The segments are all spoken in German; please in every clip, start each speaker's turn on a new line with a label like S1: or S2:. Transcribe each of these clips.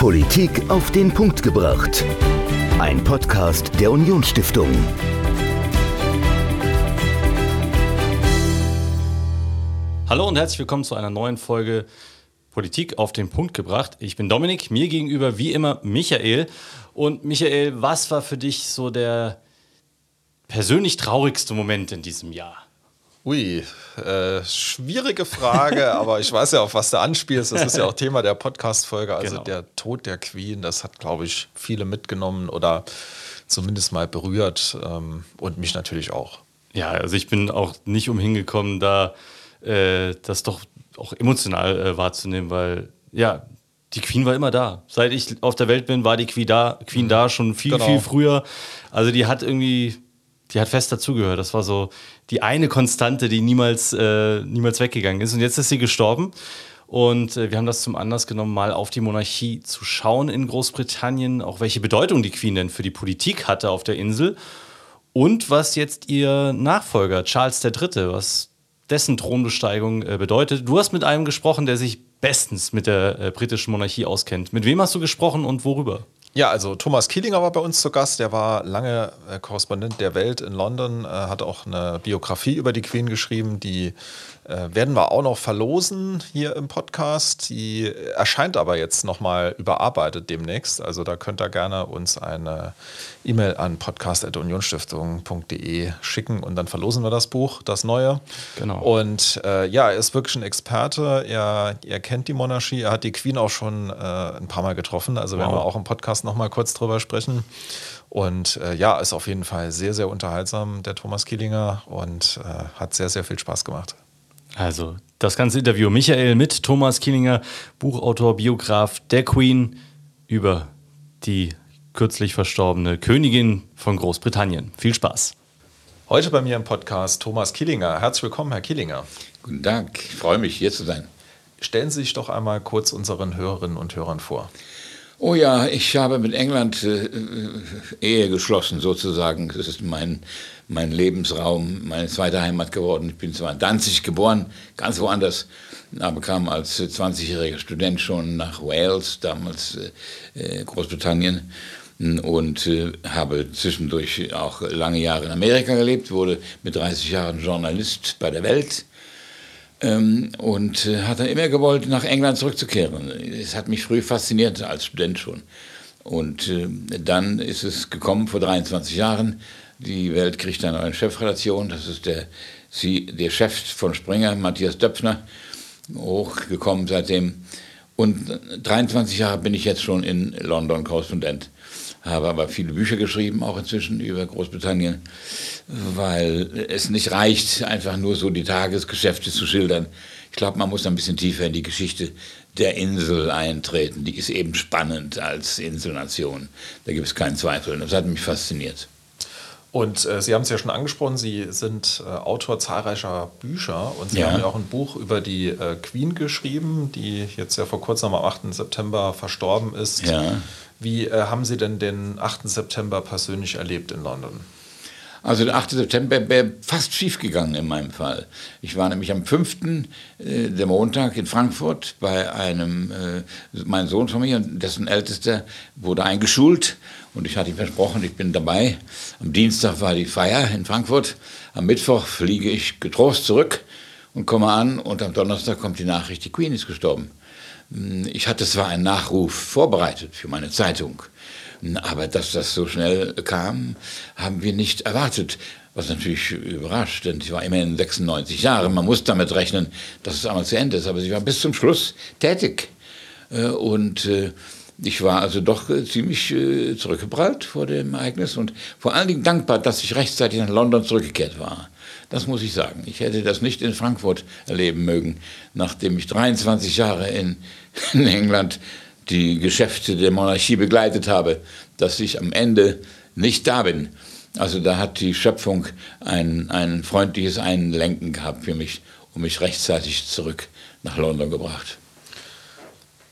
S1: Politik auf den Punkt gebracht. Ein Podcast der Unionsstiftung.
S2: Hallo und herzlich willkommen zu einer neuen Folge Politik auf den Punkt gebracht. Ich bin Dominik, mir gegenüber wie immer Michael. Und Michael, was war für dich so der persönlich traurigste Moment in diesem Jahr?
S3: Ui, äh, schwierige Frage, aber ich weiß ja, auf was du anspielst. Das ist ja auch Thema der Podcast-Folge. Also genau. der Tod der Queen, das hat, glaube ich, viele mitgenommen oder zumindest mal berührt ähm, und mich natürlich auch.
S2: Ja, also ich bin auch nicht umhingekommen, da äh, das doch auch emotional äh, wahrzunehmen, weil ja, die Queen war immer da. Seit ich auf der Welt bin, war die Queen da, Queen mhm. da schon viel, genau. viel früher. Also die hat irgendwie die hat fest dazugehört. Das war so die eine Konstante, die niemals, äh, niemals weggegangen ist. Und jetzt ist sie gestorben. Und äh, wir haben das zum Anlass genommen, mal auf die Monarchie zu schauen in Großbritannien, auch welche Bedeutung die Queen denn für die Politik hatte auf der Insel und was jetzt ihr Nachfolger Charles III., was dessen Thronbesteigung äh, bedeutet. Du hast mit einem gesprochen, der sich bestens mit der äh, britischen Monarchie auskennt. Mit wem hast du gesprochen und worüber?
S3: Ja, also Thomas Kielinger war bei uns zu Gast. Der war lange äh, Korrespondent der Welt in London, äh, hat auch eine Biografie über die Queen geschrieben, die äh, werden wir auch noch verlosen hier im Podcast. Die erscheint aber jetzt nochmal überarbeitet demnächst. Also da könnt ihr gerne uns eine E-Mail an podcast.unionstiftung.de schicken und dann verlosen wir das Buch, das neue. Genau. Und äh, ja, er ist wirklich ein Experte. Er, er kennt die Monarchie. Er hat die Queen auch schon äh, ein paar Mal getroffen. Also wow. werden wir auch im Podcast nochmal kurz drüber sprechen. Und äh, ja, ist auf jeden Fall sehr, sehr unterhaltsam, der Thomas Kielinger, und äh, hat sehr, sehr viel Spaß gemacht.
S2: Also, das ganze Interview Michael mit Thomas Kielinger, Buchautor, Biograf der Queen über die kürzlich verstorbene Königin von Großbritannien. Viel Spaß.
S3: Heute bei mir im Podcast Thomas Kielinger. Herzlich willkommen, Herr Kielinger.
S4: Guten Tag, ich freue mich, hier zu sein.
S3: Stellen Sie sich doch einmal kurz unseren Hörerinnen und Hörern vor.
S4: Oh ja, ich habe mit England äh, äh, Ehe geschlossen, sozusagen. Das ist mein, mein Lebensraum, meine zweite Heimat geworden. Ich bin zwar in Danzig geboren, ganz woanders, aber kam als 20-jähriger Student schon nach Wales, damals äh, Großbritannien, und äh, habe zwischendurch auch lange Jahre in Amerika gelebt, wurde mit 30 Jahren Journalist bei der Welt ähm, und äh, hat dann immer gewollt, nach England zurückzukehren. Es hat mich früh fasziniert, als Student schon. Und äh, dann ist es gekommen, vor 23 Jahren, die Welt kriegt eine neue Chefredaktion, das ist der, sie, der Chef von Springer, Matthias Döpfner, hochgekommen seitdem. Und 23 Jahre bin ich jetzt schon in London Korrespondent habe aber viele Bücher geschrieben, auch inzwischen über Großbritannien, weil es nicht reicht, einfach nur so die Tagesgeschäfte zu schildern. Ich glaube, man muss ein bisschen tiefer in die Geschichte der Insel eintreten. Die ist eben spannend als Inselnation. Da gibt es keinen Zweifel. Das hat mich fasziniert.
S3: Und äh, Sie haben es ja schon angesprochen, Sie sind äh, Autor zahlreicher Bücher und Sie ja. haben ja auch ein Buch über die äh, Queen geschrieben, die jetzt ja vor kurzem am 8. September verstorben ist. Ja. Wie äh, haben Sie denn den 8. September persönlich erlebt in London?
S4: Also der 8. September wäre fast schief gegangen in meinem Fall. Ich war nämlich am 5. Äh, der Montag in Frankfurt bei einem, äh, mein Sohn von mir, dessen Ältester wurde eingeschult und ich hatte ihm versprochen, ich bin dabei. Am Dienstag war die Feier in Frankfurt, am Mittwoch fliege ich getrost zurück und komme an und am Donnerstag kommt die Nachricht, die Queen ist gestorben. Hm, ich hatte zwar einen Nachruf vorbereitet für meine Zeitung, hm, aber dass das so schnell kam, haben wir nicht erwartet. Was natürlich überrascht, denn sie war immerhin 96 Jahre. Man muss damit rechnen, dass es einmal zu Ende ist. Aber sie war bis zum Schluss tätig. Äh, und äh, ich war also doch äh, ziemlich zurückgeprallt vor dem Ereignis und vor allen Dingen dankbar, dass ich rechtzeitig nach London zurückgekehrt war. Das muss ich sagen. Ich hätte das nicht in Frankfurt erleben mögen, nachdem ich 23 Jahre in, in England die Geschäfte der Monarchie begleitet habe, dass ich am Ende nicht da bin. Also da hat die Schöpfung ein, ein freundliches Einlenken gehabt für mich und mich rechtzeitig zurück nach London gebracht.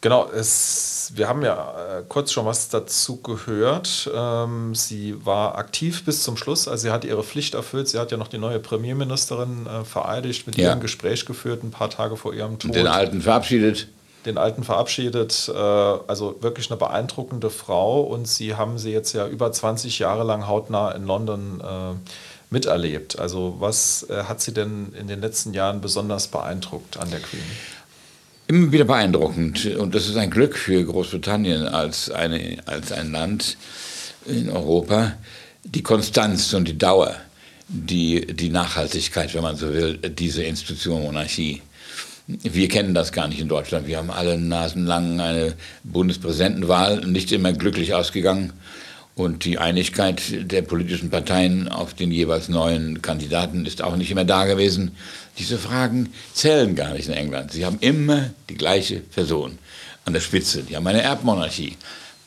S3: Genau, es, wir haben ja äh, kurz schon was dazu gehört. Ähm, sie war aktiv bis zum Schluss, also sie hat ihre Pflicht erfüllt. Sie hat ja noch die neue Premierministerin äh, vereidigt, mit ja. ihr ein Gespräch geführt, ein paar Tage vor ihrem Tod.
S4: Und den Alten verabschiedet.
S3: den Alten verabschiedet. Äh, also wirklich eine beeindruckende Frau und Sie haben sie jetzt ja über 20 Jahre lang hautnah in London äh, miterlebt. Also was äh, hat Sie denn in den letzten Jahren besonders beeindruckt an der Queen?
S4: Immer wieder beeindruckend. Und das ist ein Glück für Großbritannien als, eine, als ein Land in Europa. Die Konstanz und die Dauer, die, die Nachhaltigkeit, wenn man so will, dieser Institution Monarchie. Wir kennen das gar nicht in Deutschland. Wir haben alle nasenlang eine Bundespräsidentenwahl, nicht immer glücklich ausgegangen. Und die Einigkeit der politischen Parteien auf den jeweils neuen Kandidaten ist auch nicht immer da gewesen. Diese Fragen zählen gar nicht in England. Sie haben immer die gleiche Person an der Spitze. Die haben eine Erbmonarchie.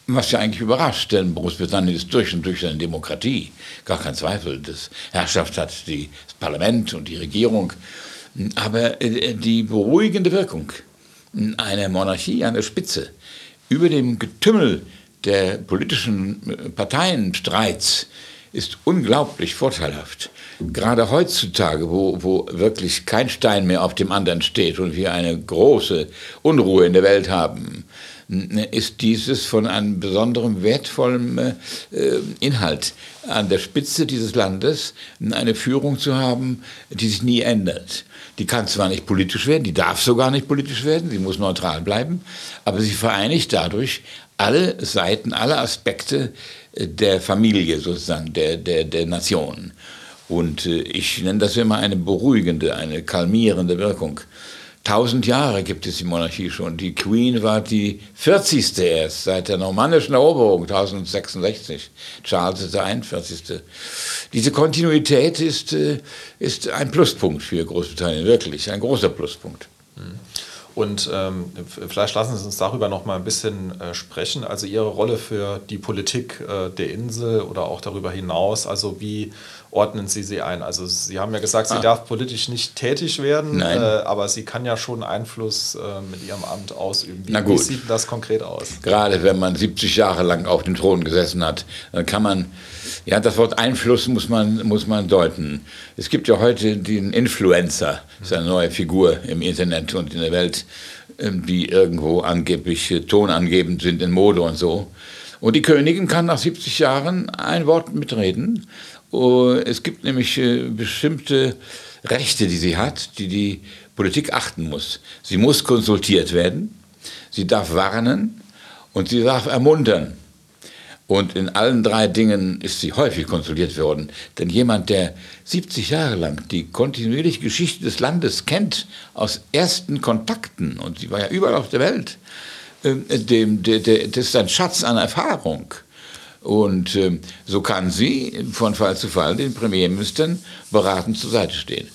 S4: Was ja eigentlich überrascht, denn Großbritannien ist durch und durch eine Demokratie. Gar kein Zweifel. Das Herrschaft hat das Parlament und die Regierung. Aber äh, die beruhigende Wirkung einer Monarchie an der Spitze über dem Getümmel der politischen äh, Parteienstreits ist unglaublich vorteilhaft. Gerade heutzutage, wo, wo wirklich kein Stein mehr auf dem anderen steht und wir eine große Unruhe in der Welt haben, ist dieses von einem besonderen wertvollen äh, Inhalt an der Spitze dieses Landes eine Führung zu haben, die sich nie ändert. Die kann zwar nicht politisch werden, die darf sogar nicht politisch werden, sie muss neutral bleiben, aber sie vereinigt dadurch alle Seiten, alle Aspekte äh, der Familie sozusagen, der, der, der Nation. Und äh, ich nenne das immer eine beruhigende, eine kalmierende Wirkung. Tausend Jahre gibt es die Monarchie schon. Die Queen war die 40. erst seit der normannischen Eroberung 1066. Charles ist der 41. Diese Kontinuität ist, äh, ist ein Pluspunkt für Großbritannien, wirklich ein großer Pluspunkt.
S3: Mhm. Und ähm, vielleicht lassen Sie uns darüber noch mal ein bisschen äh, sprechen. Also Ihre Rolle für die Politik äh, der Insel oder auch darüber hinaus. Also wie ordnen Sie sie ein? Also Sie haben ja gesagt, sie ah. darf politisch nicht tätig werden, äh, aber sie kann ja schon Einfluss äh, mit ihrem Amt ausüben. Wie, wie, sieht das konkret aus?
S4: Gerade wenn man 70 Jahre lang auf dem Thron gesessen hat, dann kann man, ja, das Wort Einfluss muss man, muss man deuten. Es gibt ja heute den Influencer, das ist eine neue Figur im Internet und in der Welt, ähm, die irgendwo angeblich tonangebend sind in Mode und so. Und die Königin kann nach 70 Jahren ein Wort mitreden Oh, es gibt nämlich äh, bestimmte Rechte, die sie hat, die die Politik achten muss. Sie muss konsultiert werden, sie darf warnen und sie darf ermuntern. Und in allen drei Dingen ist sie häufig konsultiert worden. Denn jemand, der 70 Jahre lang die kontinuierliche Geschichte des Landes kennt, aus ersten Kontakten, und sie war ja überall auf der Welt, äh, dem, der, der, das ist ein Schatz an Erfahrung. Und äh, so kann sie von Fall zu Fall den Premierministern beratend zur Seite stehen.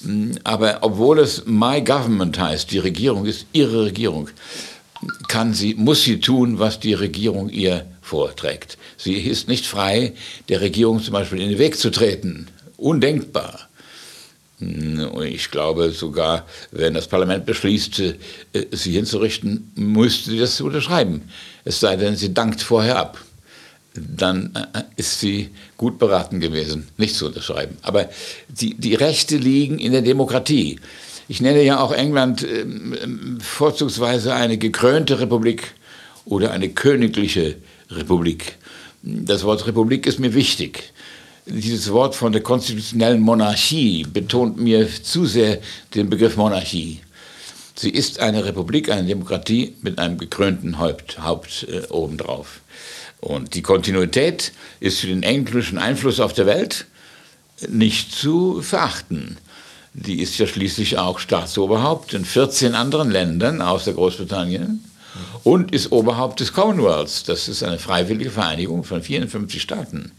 S4: Mm, aber obwohl es My Government heißt, die Regierung ist ihre Regierung, kann sie, muss sie tun, was die Regierung ihr vorträgt. Sie ist nicht frei, der Regierung zum Beispiel in den Weg zu treten. Undenkbar. Mm, ich glaube sogar, wenn das Parlament beschließt, äh, sie hinzurichten, müsste sie das unterschreiben. Es sei denn, sie dankt vorher ab dann äh, ist sie gut beraten gewesen, nicht zu unterschreiben. Aber die, die Rechte liegen in der Demokratie. Ich nenne ja auch England äh, vorzugsweise eine gekrönte Republik oder eine königliche Republik. Das Wort Republik ist mir wichtig. Dieses Wort von der konstitutionellen Monarchie betont mir zu sehr den Begriff Monarchie. Sie ist eine Republik, eine Demokratie mit einem gekrönten Haupt, Haupt äh, obendrauf. Und die Kontinuität ist für den englischen Einfluss auf der Welt nicht zu verachten. Die ist ja schließlich auch Staatsoberhaupt in 14 anderen Ländern außer Großbritannien und ist Oberhaupt des Commonwealths. Das ist eine freiwillige Vereinigung von 54 Staaten.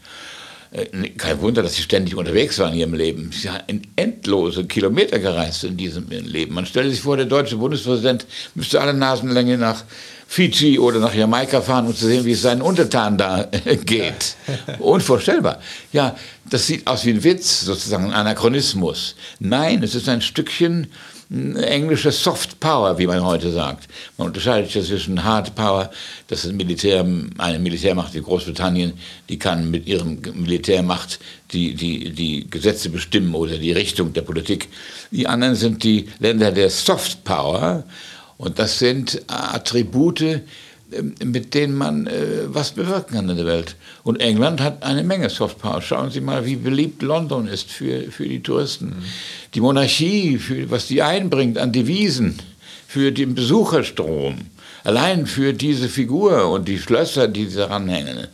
S4: Äh, kein Wunder, dass sie ständig unterwegs waren in ihrem Leben. Sie haben endlose Kilometer gereist in diesem Leben. Man stelle sich vor, der deutsche Bundespräsident müsste alle Nasenlänge nach Fiji oder nach Jamaika fahren, um zu sehen, wie es seinen Untertanen da geht. Unvorstellbar. Ja, das sieht aus wie ein Witz, sozusagen ein Anachronismus. Nein, es ist ein Stückchen englische Soft Power, wie man heute sagt. Man unterscheidet ja zwischen Hard Power, das ist Militär, eine Militärmacht wie Großbritannien, die kann mit ihrem Militärmacht die, die, die Gesetze bestimmen oder die Richtung der Politik. Die anderen sind die Länder der Soft Power, Und das sind Attribute, mit denen man äh, was bewirken kann in der Welt. Und England hat eine Menge Softpower. Schauen Sie mal, wie beliebt London ist für, für die Touristen. Mhm. Die Monarchie, für, was die einbringt an Devisen, für den Besucherstrom. Allein für diese Figur und die Schlösser, die daran hängen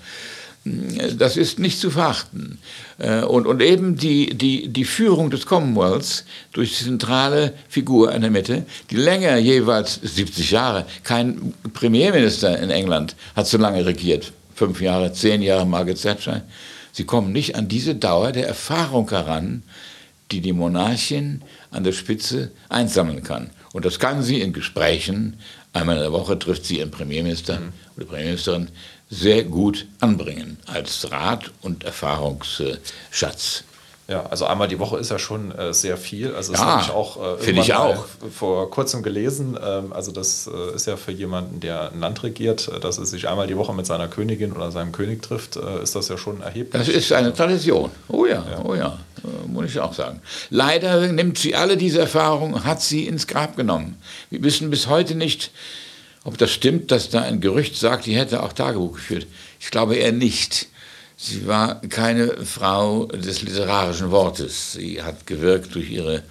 S4: das ist nicht zu verachten. Äh, und, und eben die, die, die Führung des Commonwealths durch die zentrale Figur in der Mitte, die länger jeweils 70 Jahre, kein Premierminister in England hat so lange regiert, fünf Jahre, zehn Jahre Margaret Thatcher. Sie kommen nicht an diese Dauer der Erfahrung heran, die die Monarchin an der Spitze einsammeln kann. Und das kann sie in Gesprächen, einmal in der Woche trifft sie ihren Premierminister mhm. oder Premierministerin, sehr gut anbringen als Rat und Erfahrungsschatz.
S3: Ja, also einmal die Woche ist ja schon äh, sehr viel. Also das
S4: ja,
S3: habe ich auch,
S4: äh, ich auch.
S3: vor kurzem gelesen. Ähm, also das äh, ist ja für jemanden, der ein Land regiert, äh, dass er sich einmal die Woche mit seiner Königin oder seinem König trifft, äh, ist das ja schon erheblich.
S4: Das ist eine Tradition. Oh ja, ja. oh ja, äh, muss ich auch sagen. Leider nimmt sie alle diese Erfahrungen, hat sie ins Grab genommen. Wir wissen bis heute nicht, ob das stimmt, dass da ein Gerücht sagt, die hätte auch Tagebuch geführt. Ich glaube eher nicht. Sie war keine Frau des literarischen Wortes. Sie hat gewirkt durch, ihre,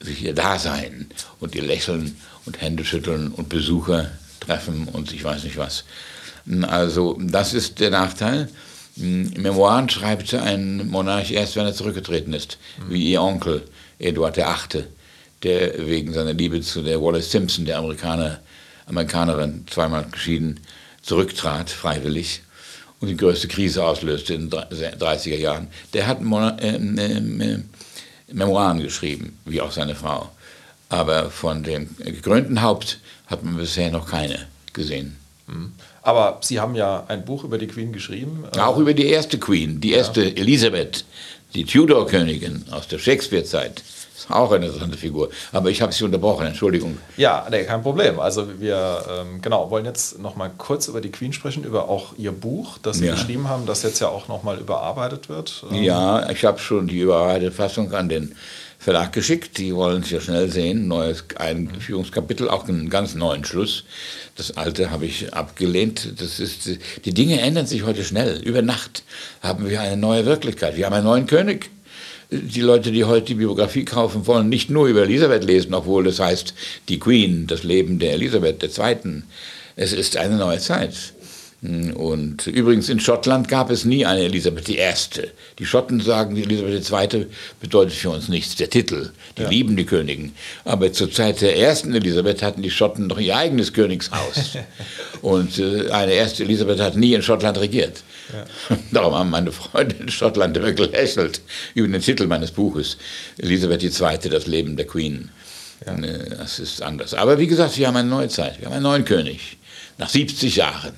S4: durch ihr Dasein und ihr Lächeln und Händeschütteln und Besucher treffen und ich weiß nicht was. Also das ist der Nachteil. Memoiren schreibt ein Monarch erst, wenn er zurückgetreten ist, wie ihr Onkel Eduard VIII., der wegen seiner Liebe zu der Wallace Simpson, der Amerikaner, Amerikanerin, zweimal geschieden, zurücktrat, freiwillig, und die größte Krise auslöste in den 30er Jahren. Der hat äh, äh, Memoiren geschrieben, wie auch seine Frau. Aber von dem gekrönten Haupt hat man bisher noch keine gesehen.
S3: Mhm. Aber Sie haben ja ein Buch über die Queen geschrieben.
S4: Auch über die erste Queen, die erste ja. Elisabeth, die Tudor-Königin aus der Shakespeare-Zeit. Auch eine interessante Figur. Aber ich habe Sie unterbrochen, Entschuldigung.
S3: Ja, nee, kein Problem. Also wir ähm, genau, wollen jetzt noch mal kurz über die Queen sprechen, über auch Ihr Buch, das Sie ja. geschrieben haben, das jetzt ja auch noch mal überarbeitet wird.
S4: Ähm ja, ich habe schon die überarbeitete Fassung an den Verlag geschickt. Die wollen es ja schnell sehen. Neues Einführungskapitel, auch einen ganz neuen Schluss. Das alte habe ich abgelehnt. Das ist, die Dinge ändern sich heute schnell. Über Nacht haben wir eine neue Wirklichkeit. Wir haben einen neuen König die Leute, die heute die Biografie kaufen, wollen nicht nur über Elisabeth lesen, obwohl das heißt die Queen, das Leben der Elisabeth II. Es ist eine neue Zeit. Und übrigens in Schottland gab es nie eine Elisabeth I. Die Schotten sagen, die Elisabeth II. bedeutet für uns nichts, der Titel. Die ja. lieben die Königin. Aber zur Zeit der ersten Elisabeth hatten die Schotten noch ihr eigenes Königshaus. Und äh, eine erste Elisabeth hat nie in Schottland regiert. Ja. Darum haben meine Freunde in Schottland immer gelächelt über den Titel meines Buches, Elisabeth II., das Leben der Queen. Ja. Äh, das ist anders. Aber wie gesagt, wir haben eine neue Zeit, wir haben einen neuen König. Nach 70 Jahren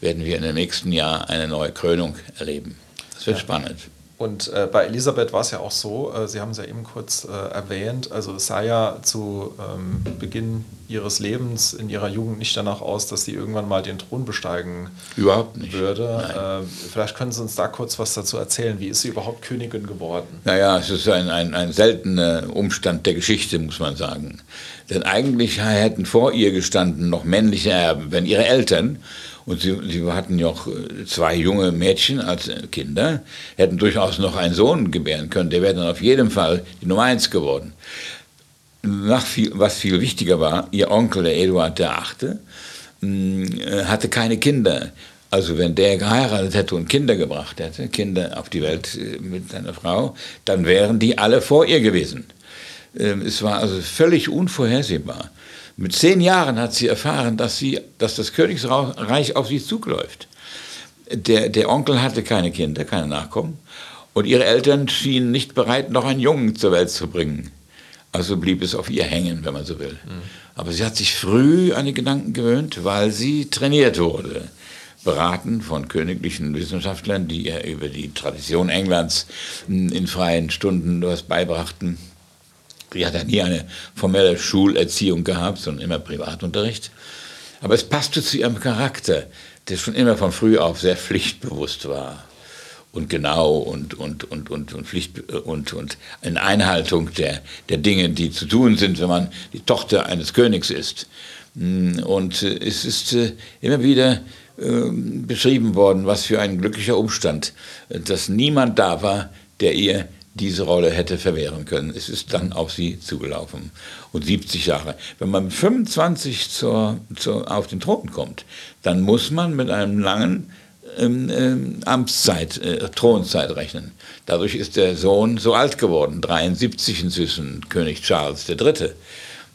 S4: werden wir in dem nächsten Jahr eine neue Krönung erleben. Das wird ja. spannend.
S3: Und äh, bei Elisabeth war es ja auch so, äh, Sie haben es ja eben kurz äh, erwähnt, also es sah ja zu ähm, Beginn ihres Lebens in ihrer Jugend nicht danach aus, dass sie irgendwann mal den Thron besteigen
S4: überhaupt nicht.
S3: würde. Äh, vielleicht können Sie uns da kurz was dazu erzählen. Wie ist sie überhaupt Königin geworden?
S4: Naja, es ist ein, ein, ein seltener Umstand der Geschichte, muss man sagen. Denn eigentlich hätten vor ihr gestanden noch männliche Erben, wenn ihre Eltern und sie, sie hatten ja auch äh, zwei junge Mädchen als Kinder, hätten durchaus noch einen Sohn gebären können. Der wäre dann auf jeden Fall die Nummer eins geworden. Viel, was viel wichtiger war, ihr Onkel, der Eduard VIII., mm, äh, hatte keine Kinder. Also wenn der geheiratet hätte und Kinder gebracht hätte, Kinder auf die Welt äh, mit seiner Frau, dann wären die alle vor ihr gewesen. Ähm, es war also völlig unvorhersehbar. Mit zehn Jahren hat sie erfahren, dass, sie, dass das Königsreich auf sie zugläuft. Der, der Onkel hatte keine Kinder, keine Nachkommen. Und ihre Eltern schienen nicht bereit, noch einen Jungen zur Welt zu bringen. Also blieb es auf ihr hängen, wenn man so will. Mhm. Aber sie hat sich früh an die Gedanken gewöhnt, weil sie trainiert wurde. Beraten von königlichen Wissenschaftlern, die ihr über die Tradition Englands in freien Stunden was beibrachten. Sie hat ja nie eine formelle Schulerziehung gehabt, sondern immer Privatunterricht. Aber es passte zu ihrem Charakter, der schon immer von früh auf sehr pflichtbewusst war und genau und, und, und, und, und, Pflicht, und, und in Einhaltung der, der Dinge, die zu tun sind, wenn man die Tochter eines Königs ist. Mm, und äh, es ist äh, immer wieder ähm, beschrieben worden, was für ein glücklicher Umstand, dass niemand da war, der ihr diese Rolle hätte verwehren können. Es ist dann auf sie zugelaufen. Und 70 Jahre. Wenn man mit 25 zur, zur, auf den Thron kommt, dann muss man mit einem langen ähm, ähm, Amtszeit, äh, Thronzeit rechnen. Dadurch ist der Sohn so alt geworden, 73 inzwischen, König Charles III.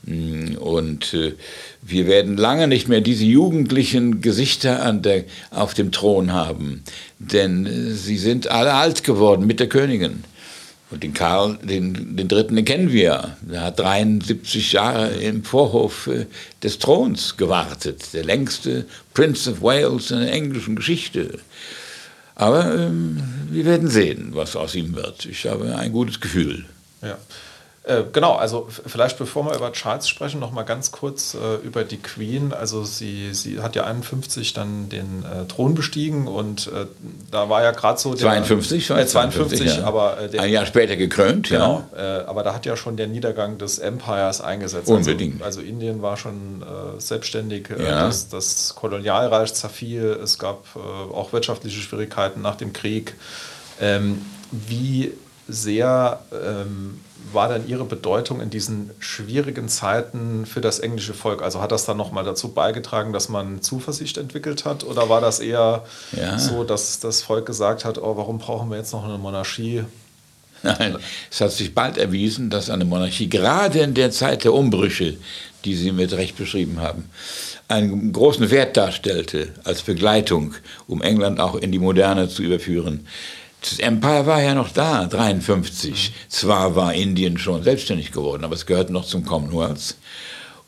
S4: Mm, und äh, wir werden lange nicht mehr diese jugendlichen Gesichter der, auf dem Thron haben, denn äh, sie sind alle alt geworden mit der Königin. Und den Karl, den, den Dritten, den kennen wir. Der hat 73 Jahre im Vorhof äh, des Throns gewartet. Der längste Prince of Wales in der englischen Geschichte. Aber ähm, wir werden sehen, was aus ihm wird. Ich habe ein gutes Gefühl.
S3: Ja. Äh, genau, also vielleicht bevor wir über Charles sprechen, noch mal ganz kurz äh, über die Queen. Also sie, sie hat ja 51 dann den äh, Thron bestiegen und äh, da war ja gerade so...
S4: Der, 52?
S3: Äh, 52, 52 ja. aber...
S4: Äh, der, Ein Jahr später gekrönt,
S3: genau, ja. aber da hat ja schon der Niedergang des Empires eingesetzt.
S4: Unbedingt.
S3: Also, also Indien war schon selbstständig, ja. das, das, Kolonialreich zerfiel, es gab auch wirtschaftliche Schwierigkeiten nach dem Krieg. Ähm, wie sehr ähm, war denn Ihre Bedeutung in diesen schwierigen Zeiten für das englische Volk? Also hat das dann nochmal dazu beigetragen, dass man Zuversicht entwickelt hat? Oder war das eher ja. so, dass das Volk gesagt hat, oh, warum brauchen wir jetzt noch eine Monarchie?
S4: Nein, es hat sich bald erwiesen, dass eine Monarchie gerade in der Zeit der Umbrüche, die Sie mit Recht beschrieben haben, einen großen Wert darstellte als Begleitung, um England auch in die Moderne zu überführen. Das Empire war ja noch da, 53. Zwar war Indien schon selbstständig geworden, aber es gehörte noch zum Commonwealth.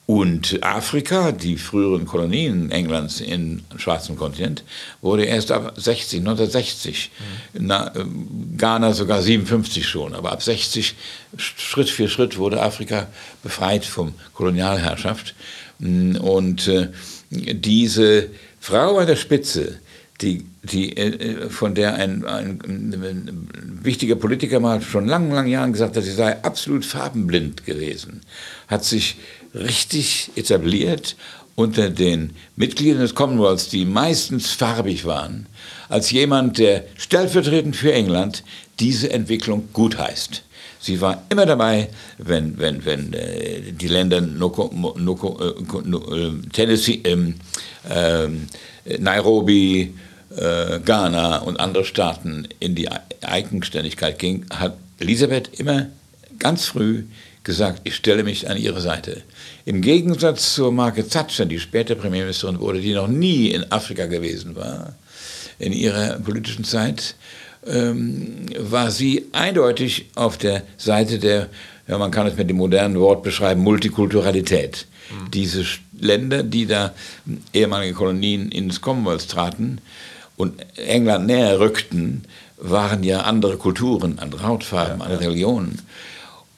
S4: Und Afrika, die früheren Kolonien Englands im schwarzen Kontinent, wurde erst ab 60, 1960, mhm. na, ähm, Ghana sogar 57 schon, aber ab 60, Schritt für Schritt wurde Afrika befreit vom Kolonialherrschaft. Und äh, diese Frau an der Spitze, die, die, äh, von der ein, ein, ein, wichtiger Politiker mal schon langen, langen Jahren gesagt hat, sie sei absolut farbenblind gewesen, hat sich richtig etabliert unter den Mitgliedern des Commonwealths, die meistens farbig waren, als jemand, der stellvertretend für England diese Entwicklung gutheißt. Sie war immer dabei, wenn, wenn, wenn äh, die Länder Noko, Noko, äh, Tennessee, ähm, ähm, Nairobi, äh, Ghana und andere Staaten in die Eigenständigkeit ging, hat Elisabeth immer ganz früh gesagt, ich stelle mich an ihre Seite. Im Gegensatz zur Margaret Thatcher, die später Premierministerin wurde, die noch nie in Afrika gewesen war, in ihrer politischen Zeit, ähm, war sie eindeutig auf der Seite der, ja, man kann es mit dem modernen Wort beschreiben, Multikulturalität. Mhm. Diese Länder, die da ehemalige Kolonien ins Commonwealth traten, und England näher rückten, waren ja andere Kulturen, andere Hautfarben, ja, andere ja. Religionen.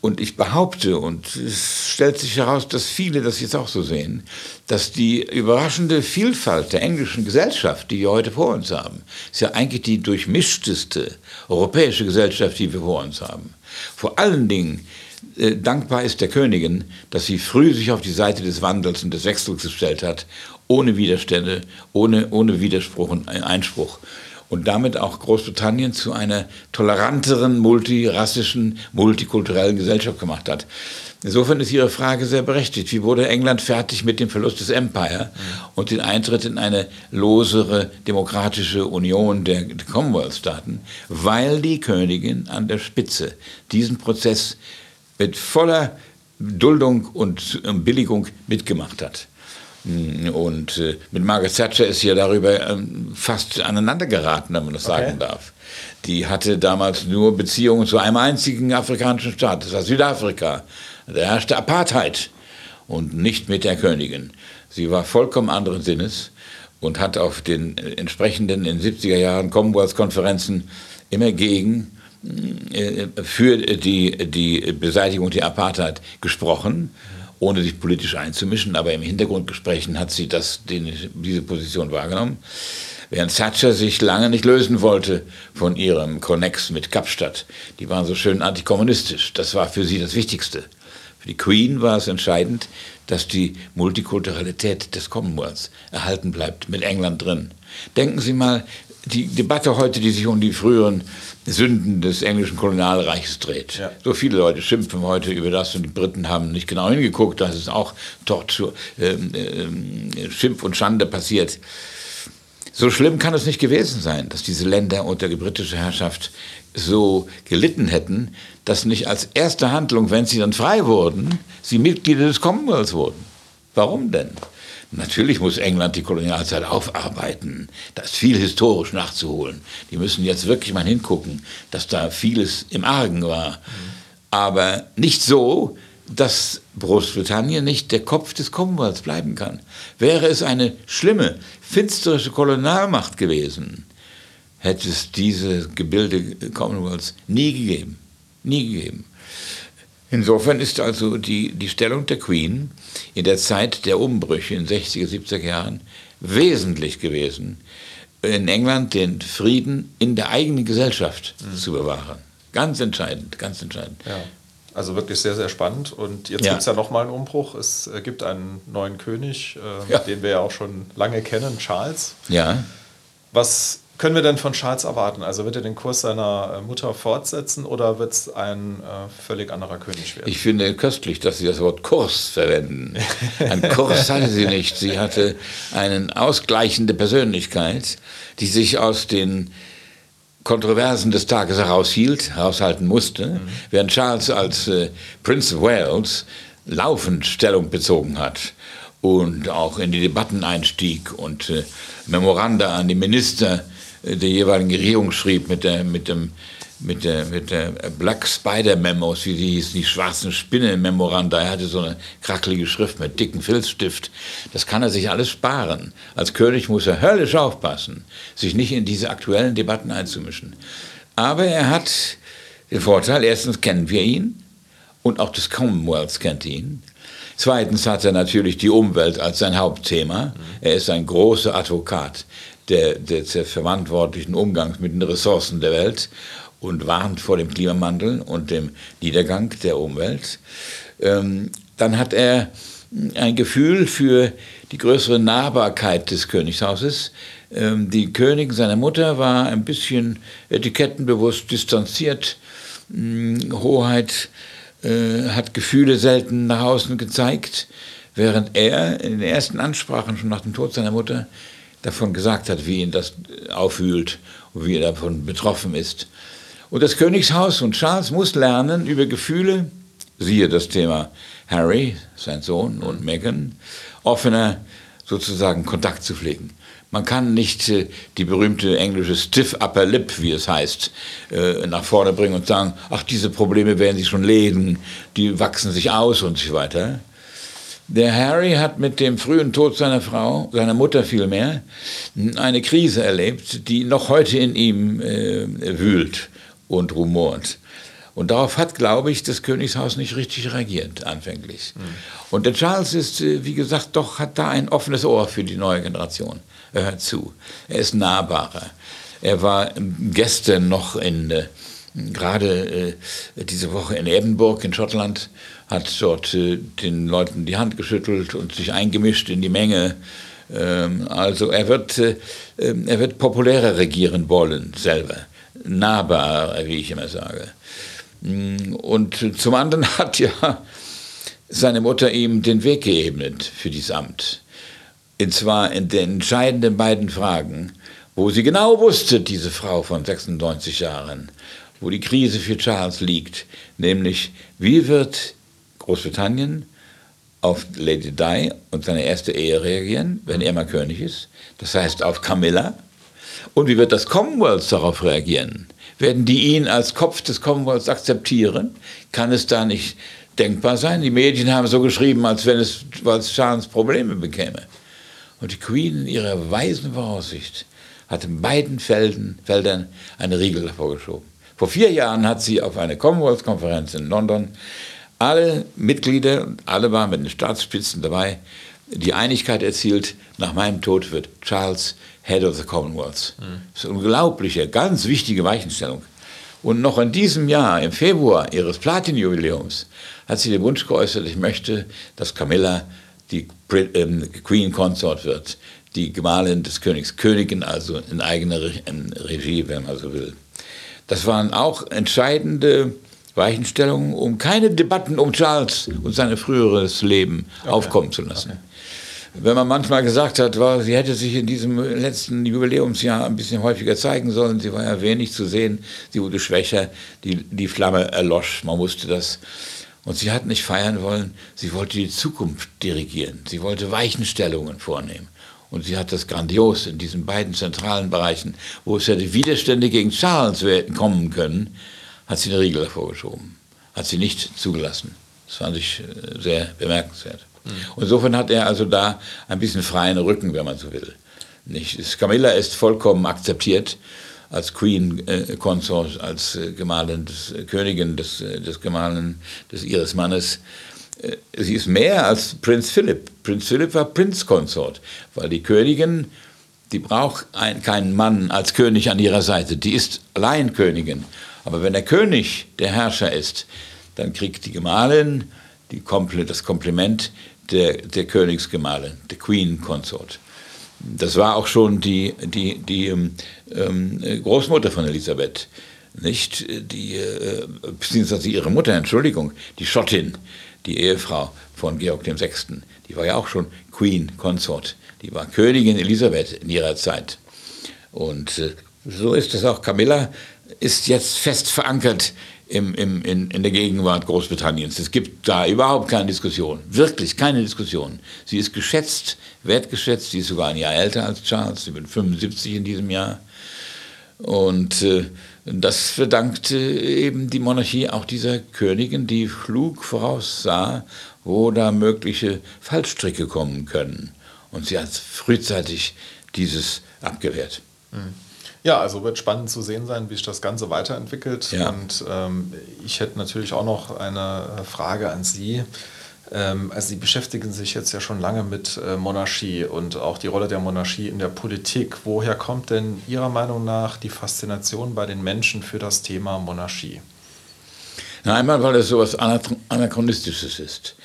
S4: Und ich behaupte, und es stellt sich heraus, dass viele das jetzt auch so sehen, dass die überraschende Vielfalt der englischen Gesellschaft, die wir heute vor uns haben, ist ja eigentlich die durchmischteste europäische Gesellschaft, die wir vor uns haben. Vor allen Dingen äh, dankbar ist der Königin, dass sie früh sich auf die Seite des Wandels und des Wechsels gestellt hat ohne Widerstände, ohne, ohne Widerspruch und Einspruch. Und damit auch Großbritannien zu einer toleranteren, multirassischen, multikulturellen Gesellschaft gemacht hat. Insofern ist Ihre Frage sehr berechtigt. Wie wurde England fertig mit dem Verlust des Empire und den Eintritt in eine losere demokratische Union der Commonwealth-Staaten? Weil die Königin an der Spitze diesen Prozess mit voller Duldung und Billigung mitgemacht hat. Und äh, mit Margaret Thatcher ist ja darüber ähm, fast aneinander geraten, wenn man das okay. sagen darf. Die hatte damals nur Beziehungen zu einem einzigen afrikanischen Staat, das war Südafrika. Da herrschte Apartheid und nicht mit der Königin. Sie war vollkommen anderen Sinnes und hat auf den entsprechenden in den 70er Jahren Commonwealth-Konferenzen immer gegen äh, für die, die Beseitigung der Apartheid gesprochen ohne sich politisch einzumischen, aber im Hintergrundgesprächen hat sie das, den, diese Position wahrgenommen. Während Thatcher sich lange nicht lösen wollte von ihrem Connex mit Kapstadt. Die waren so schön antikommunistisch. Das war für sie das Wichtigste. Für die Queen war es entscheidend, dass die Multikulturalität des Commonwealths erhalten bleibt, mit England drin. Denken Sie mal, die Debatte heute, die sich um die früheren Sünden des englischen Kolonialreichs dreht. Ja. So viele Leute schimpfen heute über das und die Briten haben nicht genau hingeguckt, dass es auch dort zu ähm, äh, Schimpf und Schande passiert. So schlimm kann es nicht gewesen sein, dass diese Länder unter die britische Herrschaft so gelitten hätten, dass nicht als erste Handlung, wenn sie dann frei wurden, sie Mitglieder des Commonwealths wurden. Warum denn? Natürlich muss England die Kolonialzeit aufarbeiten. Da ist viel historisch nachzuholen. Die müssen jetzt wirklich mal hingucken, dass da vieles im Argen war. Aber nicht so, dass Großbritannien nicht der Kopf des Commonwealths bleiben kann. Wäre es eine schlimme, finsterische Kolonialmacht gewesen, hätte es diese Gebilde Commonwealths nie gegeben. Nie gegeben. Insofern ist also die, die Stellung der Queen in der Zeit der Umbrüche in 60er, 70er Jahren wesentlich gewesen, in England den Frieden in der eigenen Gesellschaft mhm. zu bewahren. Ganz entscheidend, ganz entscheidend.
S3: Ja. Also wirklich sehr, sehr spannend. Und jetzt ja. gibt es ja nochmal einen Umbruch. Es äh, gibt einen neuen König, äh, ja. den wir ja auch schon lange kennen, Charles.
S4: Ja.
S3: Was können wir denn von Charles erwarten? Also wird er den Kurs seiner äh, Mutter fortsetzen oder wird es ein äh, völlig anderer König werden?
S4: Ich finde köstlich, dass Sie das Wort Kurs verwenden. Ein Kurs hatte sie nicht. Sie hatte eine ausgleichende Persönlichkeit, die sich aus den Kontroversen des Tages heraushielt, heraushalten musste, mhm. während Charles als äh, Prince of Wales laufend Stellung bezogen hat und auch in die Debatten einstieg und äh, Memoranda an die Minister der jeweiligen Regierung schrieb mit der, mit dem, mit der, mit der Black Spider Memos, wie die hießen, die schwarzen Spinnen-Memoranda. Er hatte so eine krackelige Schrift mit dicken Filzstift. Das kann er sich alles sparen. Als König muss er höllisch aufpassen, sich nicht in diese aktuellen Debatten einzumischen. Aber er hat den Vorteil, erstens kennen wir ihn und auch das Commonwealth kennt ihn. Zweitens hat er natürlich die Umwelt als sein Hauptthema. Er ist ein großer Advokat der, des verantwortlichen Umgangs mit den Ressourcen der Welt und warnt vor dem Klimawandel und dem Niedergang der Umwelt. Ähm, dann hat er ein Gefühl für die größere Nahbarkeit des Königshauses. Ähm, die Königin, seine Mutter, war ein bisschen etikettenbewusst distanziert. Ähm, Hoheit äh, hat Gefühle selten nach außen gezeigt, während er in den ersten Ansprachen schon nach dem Tod seiner Mutter davon gesagt hat, wie ihn das aufwühlt und wie er davon betroffen ist. Und das Königshaus und Charles muss lernen, über Gefühle, siehe das Thema Harry, sein Sohn und Meghan, offener sozusagen Kontakt zu pflegen. Man kann nicht äh, die berühmte englische Stiff Upper Lip, wie es heißt, äh, nach vorne bringen und sagen, ach, diese Probleme werden sich schon legen, die wachsen sich aus und so weiter. Der Harry hat mit dem frühen Tod seiner Frau, seiner Mutter vielmehr, eine Krise erlebt, die noch heute in ihm äh, wühlt und rumort. Und darauf hat, glaube ich, das Königshaus nicht richtig reagiert, anfänglich. Mhm. Und der Charles ist, äh, wie gesagt, doch, hat da ein offenes Ohr für die neue Generation. Er hört zu. Er ist nahbarer. Er war gestern noch in, äh, gerade äh, diese Woche in Edinburgh in Schottland hat dort äh, den Leuten die Hand geschüttelt und sich eingemischt in die Menge. Ähm, also er wird, äh, ähm, er wird populärer regieren wollen, selber. Nahbarer, wie ich immer sage. Mm, und zum anderen hat ja seine Mutter ihm den Weg geebnet für dieses Amt. Und zwar in den entscheidenden beiden Fragen, wo sie genau wusste, diese Frau von 96 Jahren, wo die Krise für Charles liegt, nämlich wie wird Großbritannien auf Lady Di und seine erste Ehe reagieren, wenn er mal König ist. Das heißt auf Camilla. Und wie wird das Commonwealth darauf reagieren? Werden die ihn als Kopf des Commonwealths akzeptieren? Kann es da nicht denkbar sein? Die Medien haben so geschrieben, als wenn es, als Charles Probleme bekäme. Und die Queen in ihrer weisen Voraussicht hat in beiden Felden, Feldern eine Riegel davor geschoben. Vor vier Jahren hat sie auf einer Commonwealth-Konferenz in London alle Mitglieder, alle waren mit den Staatsspitzen dabei, die Einigkeit erzielt, nach meinem Tod wird Charles Head of the Commonwealth. Mhm. Das ist eine unglaubliche, ganz wichtige Weichenstellung. Und noch in diesem Jahr, im Februar ihres Platin-Jubiläums, hat sie den Wunsch geäußert, ich möchte, dass Camilla die ähm, Queen Consort wird, die Gemahlin des Königs, Königin also in eigener Re in Regie, wenn man so will. Das waren auch entscheidende Weichenstellungen, um keine Debatten um Charles und sein früheres Leben okay. aufkommen zu lassen. Okay. Wenn man manchmal gesagt hat, war, sie hätte sich in diesem letzten Jubiläumsjahr ein bisschen häufiger zeigen sollen, sie war ja wenig zu sehen, sie wurde schwächer, die, die Flamme erlosch, man wusste das. Und sie hat nicht feiern wollen, sie wollte die Zukunft dirigieren, sie wollte Weichenstellungen vornehmen. Und sie hat das grandios in diesen beiden zentralen Bereichen, wo es ja die Widerstände gegen Charles kommen können, hat sie eine Riegel hervorgeschoben. Hat sie nicht zugelassen. Das fand ich äh, sehr bemerkenswert. Mhm. Und insofern hat er also da ein bisschen freien Rücken, wenn man so will. Nicht? Camilla ist vollkommen akzeptiert als Queen äh, Consort, als äh, Gemahlin des äh, Königin des, äh, des Gemahlin des ihres Mannes. Äh, sie ist mehr als Prinz Philipp. Prinz Philipp war Prinzkonsort, weil die Königin, die braucht ein, keinen Mann als König an ihrer Seite. Die ist allein Königin. Aber wenn der König der Herrscher ist, dann kriegt die Gemahlin die Kompl das Kompliment der, der Königsgemahlin, der Queen Consort. Das war auch schon die, die, die ähm, ähm Großmutter von Elisabeth, nicht? Die, äh, beziehungsweise ihre Mutter, Entschuldigung, die Schottin, die Ehefrau von Georg VI. Die war ja auch schon Queen Consort. Die war Königin Elisabeth in ihrer Zeit. Und äh, so ist es auch. Camilla ist jetzt fest verankert im, im, in, in der Gegenwart Großbritanniens. Es gibt da überhaupt keine Diskussion, wirklich keine Diskussion. Sie ist geschätzt, wertgeschätzt, sie ist sogar ein Jahr älter als Charles, sie wird 75 in diesem Jahr. Und äh, das verdankt äh, eben die Monarchie auch dieser Königin, die klug voraussah, wo da mögliche Fallstricke kommen können. Und sie hat frühzeitig dieses abgewehrt.
S3: Mhm. Ja, also wird spannend zu sehen sein, wie sich das Ganze weiterentwickelt. Ja. Und ähm, ich hätte natürlich auch noch eine Frage an Sie. Ähm, also Sie beschäftigen sich jetzt ja schon lange mit äh, Monarchie und auch die Rolle der Monarchie in der Politik. Woher kommt denn Ihrer Meinung nach die Faszination bei den Menschen für das Thema Monarchie?
S4: Na, einmal, weil es so etwas Anachronistisches ist.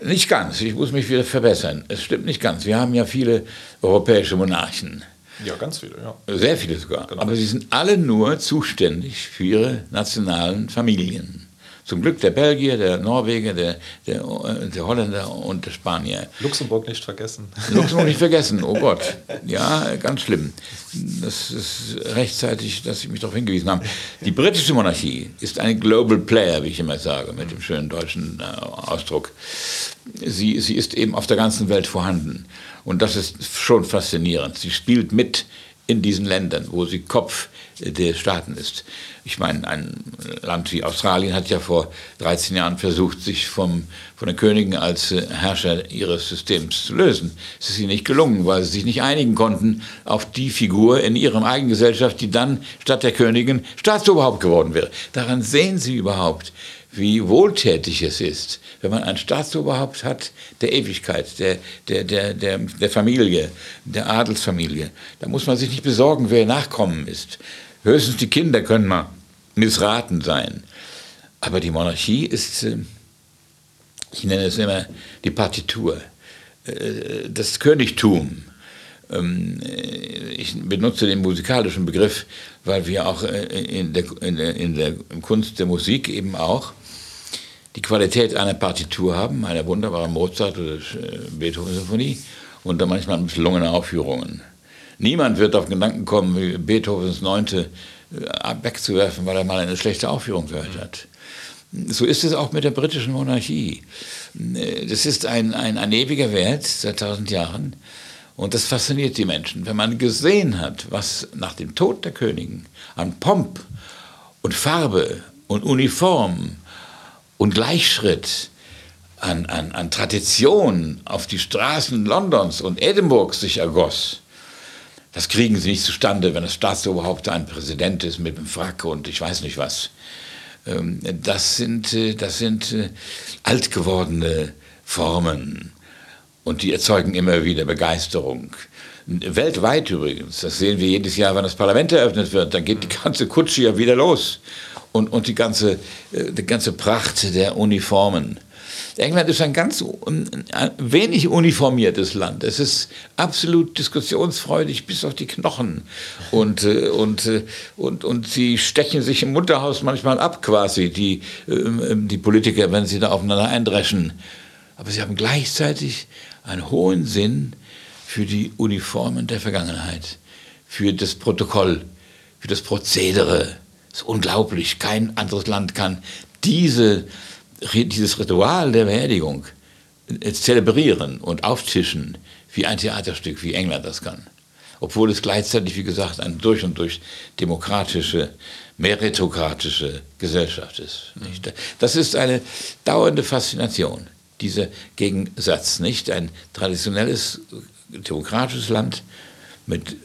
S4: Nicht ganz, ich muss mich wieder verbessern. Es stimmt nicht ganz. Wir haben ja viele europäische Monarchen.
S3: Ja, ganz viele, ja.
S4: Sehr viele sogar. Genau. Aber sie sind alle nur zuständig für ihre nationalen Familien. Zum Glück der Belgier, der Norweger, der, der, der, Holländer und der Spanier.
S3: Luxemburg nicht vergessen.
S4: Luxemburg nicht vergessen, oh Gott. Ja, ganz schlimm. Das ist rechtzeitig, dass Sie mich darauf hingewiesen haben. Die britische Monarchie ist ein Global Player, wie ich immer sage, mit dem schönen deutschen äh, Ausdruck. Sie, sie ist eben auf der ganzen Welt vorhanden. Und das ist schon faszinierend. Sie spielt mit in diesen Ländern, wo sie Kopf der Staaten ist. Ich meine, ein Land wie Australien hat ja vor 13 Jahren versucht, sich vom, von den Königen als Herrscher ihres Systems zu lösen. Es ist ihnen nicht gelungen, weil sie sich nicht einigen konnten auf die Figur in ihrer eigenen Gesellschaft, die dann statt der Königin Staatsoberhaupt geworden wäre. Daran sehen Sie überhaupt, wie wohltätig es ist, wenn man ein Staatsoberhaupt hat der Ewigkeit, der, der, der, der, der Familie, der Adelsfamilie. Da muss man sich nicht besorgen, wer Nachkommen ist. Höchstens die Kinder können mal missraten sein. Aber die Monarchie ist, äh, ich nenne es immer die Partitur, äh, das Königtum. Ähm, ich benutze den musikalischen Begriff, weil wir auch äh, in der, in der, in der Kunst der Musik eben auch die Qualität einer Partitur haben, einer wunderbaren Mozart- oder äh, Beethoven-Symphonie und dann manchmal misslungene Aufführungen. Niemand wird auf Gedanken kommen, Beethovens Neunte äh, wegzuwerfen, weil er mal eine schlechte Aufführung gehört hat. So ist es auch mit der britischen Monarchie. Äh, das ist ein, ein, ein ewiger Wert seit tausend Jahren. Und das fasziniert die Menschen. Wenn man gesehen hat, was nach dem Tod der Königin an Pomp und Farbe und Uniform und Gleichschritt an, an, an Tradition auf die Straßen Londons und Edinburghs sich ergoss, das kriegen sie nicht zustande, wenn das Staatsoberhaupt ein Präsident ist mit einem Frack und ich weiß nicht was. Ähm, das sind, äh, das sind äh, altgewordene Formen und die erzeugen immer wieder Begeisterung. Weltweit übrigens, das sehen wir jedes Jahr, wenn das Parlament eröffnet wird, dann geht die ganze Kutsche ja wieder los. Und, und die, ganze, äh, die ganze Pracht der Uniformen. England ist ein ganz wenig uniformiertes Land. Es ist absolut diskussionsfreudig bis auf die Knochen. Und, äh, und, äh, und, und sie stechen sich im Mutterhaus manchmal ab, quasi, die, ähm, die Politiker, wenn sie da aufeinander eindreschen. Aber sie haben gleichzeitig einen hohen Sinn für die Uniformen der Vergangenheit, für das Protokoll, für das Prozedere. Ist unglaublich. Kein anderes Land kann diese dieses Ritual der Beerdigung äh, zelebrieren und auftischen wie ein Theaterstück, wie England das kann. Obwohl es gleichzeitig, wie gesagt, eine durch und durch demokratische, meritokratische Gesellschaft ist. Nicht? Das ist eine dauernde Faszination, dieser Gegensatz. Nicht ein traditionelles demokratisches Land mit,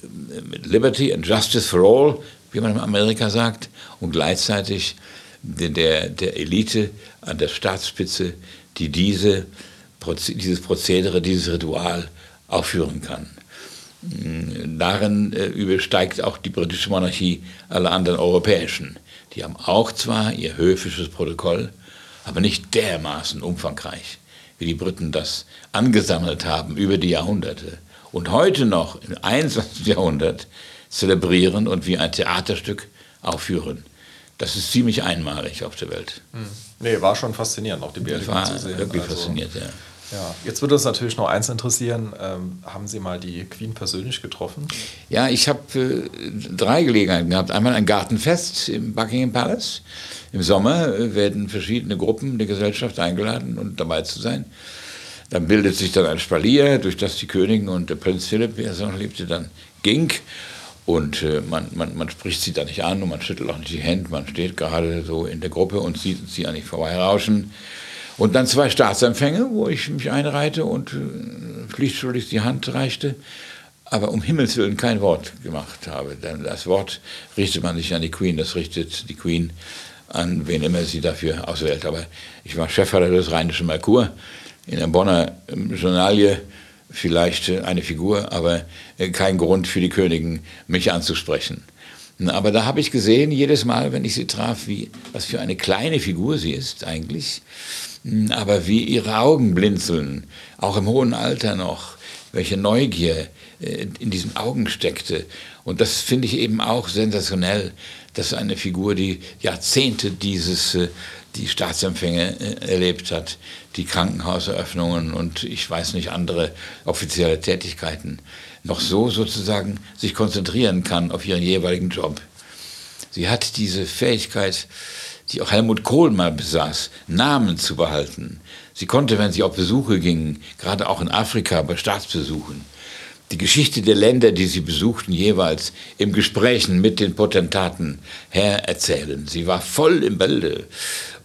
S4: mit Liberty and Justice for All, wie man in Amerika sagt, und gleichzeitig der, der Elite an der Staatsspitze, die diese, dieses Prozedere, dieses Ritual aufführen kann. Darin äh, übersteigt auch die britische Monarchie alle anderen europäischen. Die haben auch zwar ihr höfisches Protokoll, aber nicht dermaßen umfangreich, wie die Briten das angesammelt haben über die Jahrhunderte. Und heute noch im 21. Jahrhundert zelebrieren und wie ein Theaterstück aufführen. Das ist ziemlich einmalig auf der Welt.
S3: Hm. Nee, war schon faszinierend, auch die Beerdigung zu sehen.
S4: Wirklich also, fasziniert, ja.
S3: Ja, jetzt würde uns natürlich noch eins interessieren. Ähm, haben Sie mal die Queen persönlich getroffen?
S4: Ja, ich habe äh, drei Gelegenheiten gehabt. Einmal ein Gartenfest im Buckingham Palace. Im Sommer äh, werden verschiedene Gruppen der Gesellschaft eingeladen und dabei zu sein. Dann bildet sich dann ein Spalier, durch das die Königin und der Prinz Philipp, wie er noch lebte, dann ging. Und äh, man, man, man spricht sie da nicht an und man schüttelt auch nicht die Hände. Man steht gerade so in der Gruppe und sieht sie an nicht vorbeirauschen. Und dann zwei Staatsempfänge, wo ich mich einreite und äh, die Hand reichte, aber um Himmels Willen kein Wort gemacht habe. Denn das Wort richtet man nicht an die Queen, das richtet die Queen an wen immer sie dafür auswählt. Aber ich war Chefredakteur des Rheinischen Merkur in der Bonner ähm, Journalie vielleicht eine Figur, aber äh, kein Grund für die Königin, mich anzusprechen. Aber da habe ich gesehen, jedes Mal, wenn ich sie traf, wie, was für eine kleine Figur sie ist eigentlich, hm, aber wie ihre Augen blinzeln, auch im hohen Alter noch, welche Neugier äh, in diesen Augen steckte. Und das finde ich eben auch sensationell, dass eine Figur, die Jahrzehnte dieses äh, die Staatsempfänge äh, erlebt hat, die Krankenhauseröffnungen und ich weiß nicht, andere offizielle Tätigkeiten, noch so sozusagen sich konzentrieren kann auf ihren jeweiligen Job. Sie hat diese Fähigkeit, die auch Helmut Kohl mal besaß, Namen zu behalten. Sie konnte, wenn sie auf Besuche ging, gerade auch in Afrika bei Staatsbesuchen, die Geschichte der Länder, die sie besuchten, jeweils im Gesprächen mit den Potentaten her erzählen. Sie war voll im Bilde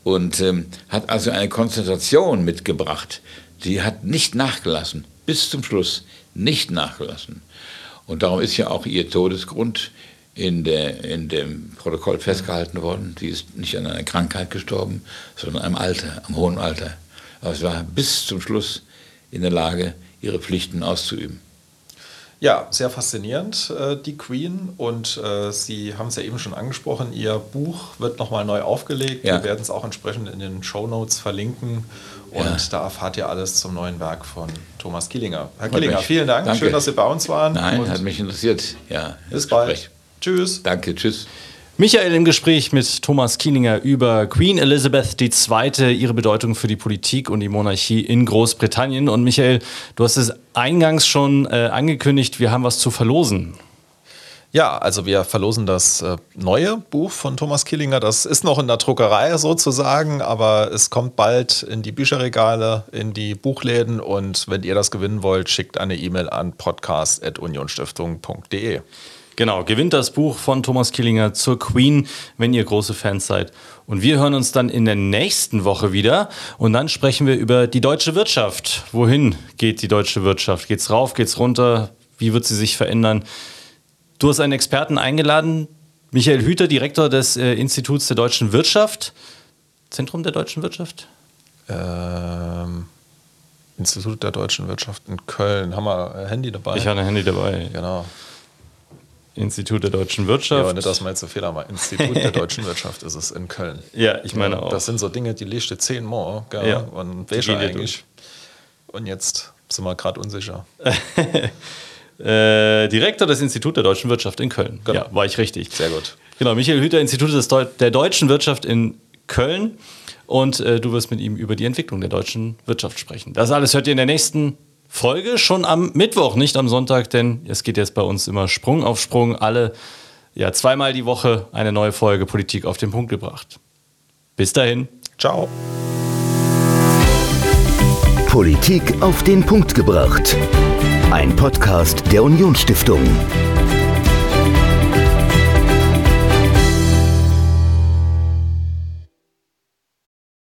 S4: und ähm, hat also eine Konzentration mitgebracht, die hat nicht nachgelassen, bis zum Schluss nicht nachgelassen. Und darum ist ja auch ihr Todesgrund in, der, in dem Protokoll festgehalten worden. Sie ist nicht an einer Krankheit gestorben, sondern am Alter, am hohen Alter. Aber sie war bis zum Schluss in der Lage, ihre Pflichten auszuüben.
S3: Ja, sehr faszinierend, äh, die Queen. Und äh, Sie haben es ja eben schon angesprochen, Ihr Buch wird nochmal neu aufgelegt. Ja. Wir werden es auch entsprechend in den Show Notes verlinken. Und ja. da erfahrt ihr alles zum neuen Werk von Thomas Kielinger. Herr Kielinger, vielen Dank. Danke. Schön, dass Sie bei uns waren.
S4: Nein, hat mich interessiert. Ja,
S3: bis bald. Tschüss.
S4: Danke, tschüss.
S2: Michael im Gespräch mit Thomas Kieninger über Queen Elizabeth II., ihre Bedeutung für die Politik und die Monarchie in Großbritannien. Und Michael, du hast es eingangs schon äh, angekündigt, wir haben was zu verlosen.
S3: Ja, also wir verlosen das äh, neue Buch von Thomas Killinger. Das ist noch in der Druckerei sozusagen, aber es kommt bald in die Bücherregale, in die Buchläden und wenn ihr das gewinnen wollt, schickt eine E-Mail an podcast.unionstiftung.de.
S2: Genau, gewinnt das Buch von Thomas Killinger zur Queen, wenn ihr große Fans seid. Und wir hören uns dann in der nächsten Woche wieder und dann sprechen wir über die deutsche Wirtschaft. Wohin geht die deutsche Wirtschaft? Geht's rauf, geht's runter? Wie wird sie sich verändern? Du hast einen Experten eingeladen, Michael Hüter, Direktor des äh, Instituts der deutschen Wirtschaft. Zentrum der deutschen Wirtschaft?
S3: Ähm, Institut der deutschen Wirtschaft in Köln. Haben wir ein Handy dabei?
S2: Ich habe ein Handy dabei.
S3: Genau.
S2: Institut der deutschen Wirtschaft. Ja,
S3: aber nicht, dass man jetzt so Fehler macht. Institut der deutschen Wirtschaft ist es in Köln.
S2: Ja, ich meine ja, auch.
S3: Das sind so Dinge, die liest zehnmal. Gell? Ja. Und welche eigentlich? Und jetzt sind wir gerade unsicher.
S2: äh, Direktor des Instituts der deutschen Wirtschaft in Köln. Genau. Ja, war ich richtig.
S3: Sehr gut.
S2: Genau, Michael Hüter, Institut des Deu der deutschen Wirtschaft in Köln. Und äh, du wirst mit ihm über die Entwicklung der deutschen Wirtschaft sprechen. Das alles hört ihr in der nächsten Folge schon am Mittwoch, nicht am Sonntag, denn es geht jetzt bei uns immer Sprung auf Sprung. Alle, ja, zweimal die Woche eine neue Folge Politik auf den Punkt gebracht. Bis dahin.
S3: Ciao.
S1: Politik auf den Punkt gebracht. Ein Podcast der Unionsstiftung.